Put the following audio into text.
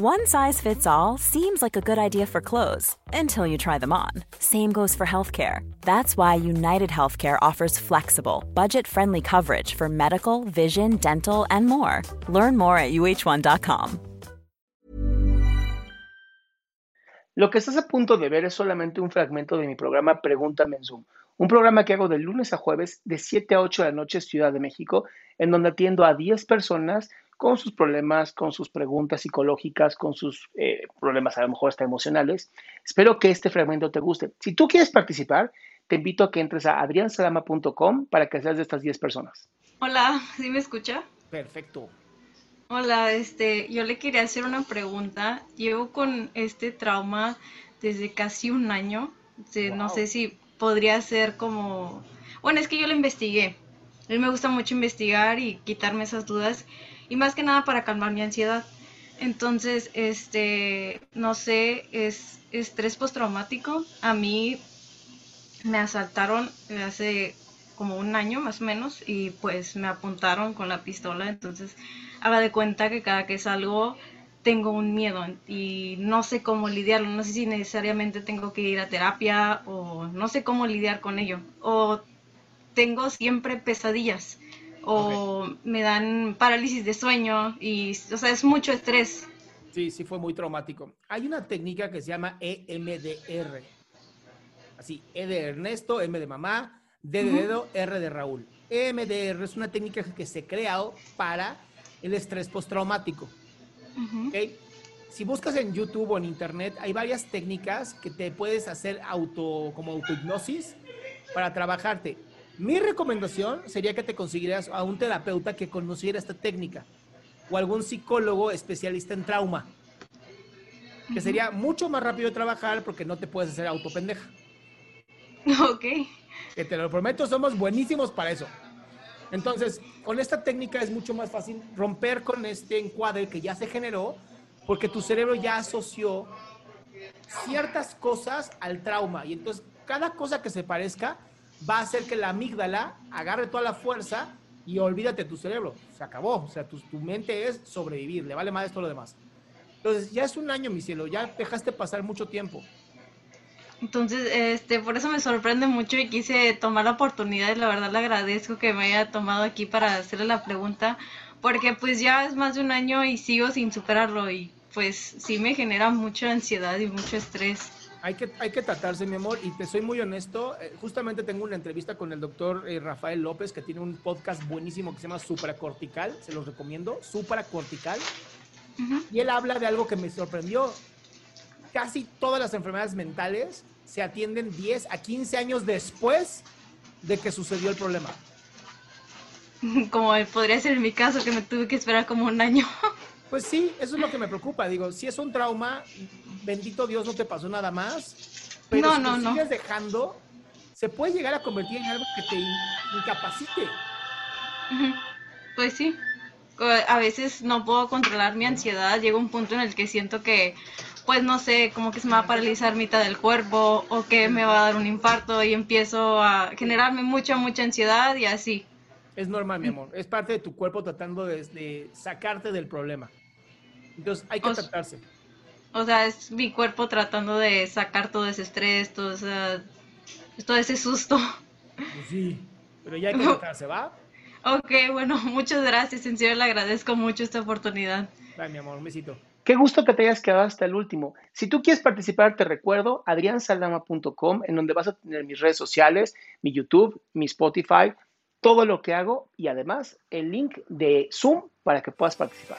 One size fits all seems like a good idea for clothes until you try them on. Same goes for healthcare. That's why United Healthcare offers flexible, budget friendly coverage for medical, vision, dental, and more. Learn more at uh1.com. Lo que estás a punto de ver es solamente un fragmento de mi programa Pregúntame en Zoom, un programa que hago de lunes a jueves de 7 a 8 de la noche Ciudad de México, en donde atiendo a 10 personas con sus problemas, con sus preguntas psicológicas, con sus eh, problemas a lo mejor hasta emocionales. Espero que este fragmento te guste. Si tú quieres participar, te invito a que entres a adriansalama.com para que seas de estas 10 personas. Hola, ¿sí me escucha? Perfecto. Hola, este, yo le quería hacer una pregunta. Llevo con este trauma desde casi un año. No sé si podría ser como... Bueno, es que yo lo investigué. A me gusta mucho investigar y quitarme esas dudas. Y más que nada para calmar mi ansiedad. Entonces, este, no sé, es estrés postraumático. A mí me asaltaron hace como un año más o menos y pues me apuntaron con la pistola. Entonces, haga de cuenta que cada que salgo tengo un miedo y no sé cómo lidiarlo, no sé si necesariamente tengo que ir a terapia o no sé cómo lidiar con ello. O tengo siempre pesadillas o me dan parálisis de sueño y, o sea, es mucho estrés. Sí, sí fue muy traumático. Hay una técnica que se llama EMDR. Así, E de Ernesto, M de mamá, D de dedo, R de Raúl. EMDR es una técnica que se creado para el estrés postraumático. Si buscas en YouTube o en Internet, hay varias técnicas que te puedes hacer auto, como autohipnosis para trabajarte. Mi recomendación sería que te consiguieras a un terapeuta que conociera esta técnica o algún psicólogo especialista en trauma, que sería mucho más rápido de trabajar porque no te puedes hacer autopendeja. Ok. Que te lo prometo, somos buenísimos para eso. Entonces, con esta técnica es mucho más fácil romper con este encuadre que ya se generó, porque tu cerebro ya asoció ciertas cosas al trauma. Y entonces, cada cosa que se parezca va a hacer que la amígdala agarre toda la fuerza y olvídate tu cerebro. Se acabó. O sea, tu, tu mente es sobrevivir, le vale más esto lo demás. Entonces, ya es un año, mi cielo, ya dejaste pasar mucho tiempo. Entonces, este, por eso me sorprende mucho y quise tomar la oportunidad y la verdad le agradezco que me haya tomado aquí para hacerle la pregunta, porque pues ya es más de un año y sigo sin superarlo y pues sí me genera mucha ansiedad y mucho estrés. Hay que, hay que tratarse, mi amor, y te soy muy honesto. eh, justamente tengo una entrevista con el doctor eh, Rafael López, que tiene un podcast buenísimo que se llama Supracortical, se los recomiendo, Supracortical. Y él habla de algo que me sorprendió. Casi todas las enfermedades mentales se atienden 10 a 15 años después de que sucedió el problema. Como podría ser en mi caso, que me tuve que esperar como un año. Pues sí, eso es lo que me preocupa. Digo, si es un trauma, bendito Dios, no te pasó nada más. Pero No, si no, no. sigues dejando, se puede llegar a convertir en algo que te in- incapacite. Pues sí. A veces no puedo controlar mi ansiedad. Llega un punto en el que siento que, pues no sé, como que se me va a paralizar mitad del cuerpo o que me va a dar un infarto y empiezo a generarme mucha, mucha ansiedad y así. Es normal, mi amor. Es parte de tu cuerpo tratando de, de sacarte del problema. Entonces hay que O tratarse. O sea, es mi cuerpo tratando de sacar todo ese estrés, todo, esa- todo ese susto. Pues sí, pero ya hay que tratarse, ¿va? Ok, bueno, muchas gracias. En serio, le agradezco mucho esta oportunidad. Bye, mi amor, un besito. Qué gusto que te hayas quedado hasta el último. Si tú quieres participar, te recuerdo adriansaldama.com, en donde vas a tener mis redes sociales, mi YouTube, mi Spotify, todo lo que hago y además el link de Zoom para que puedas participar.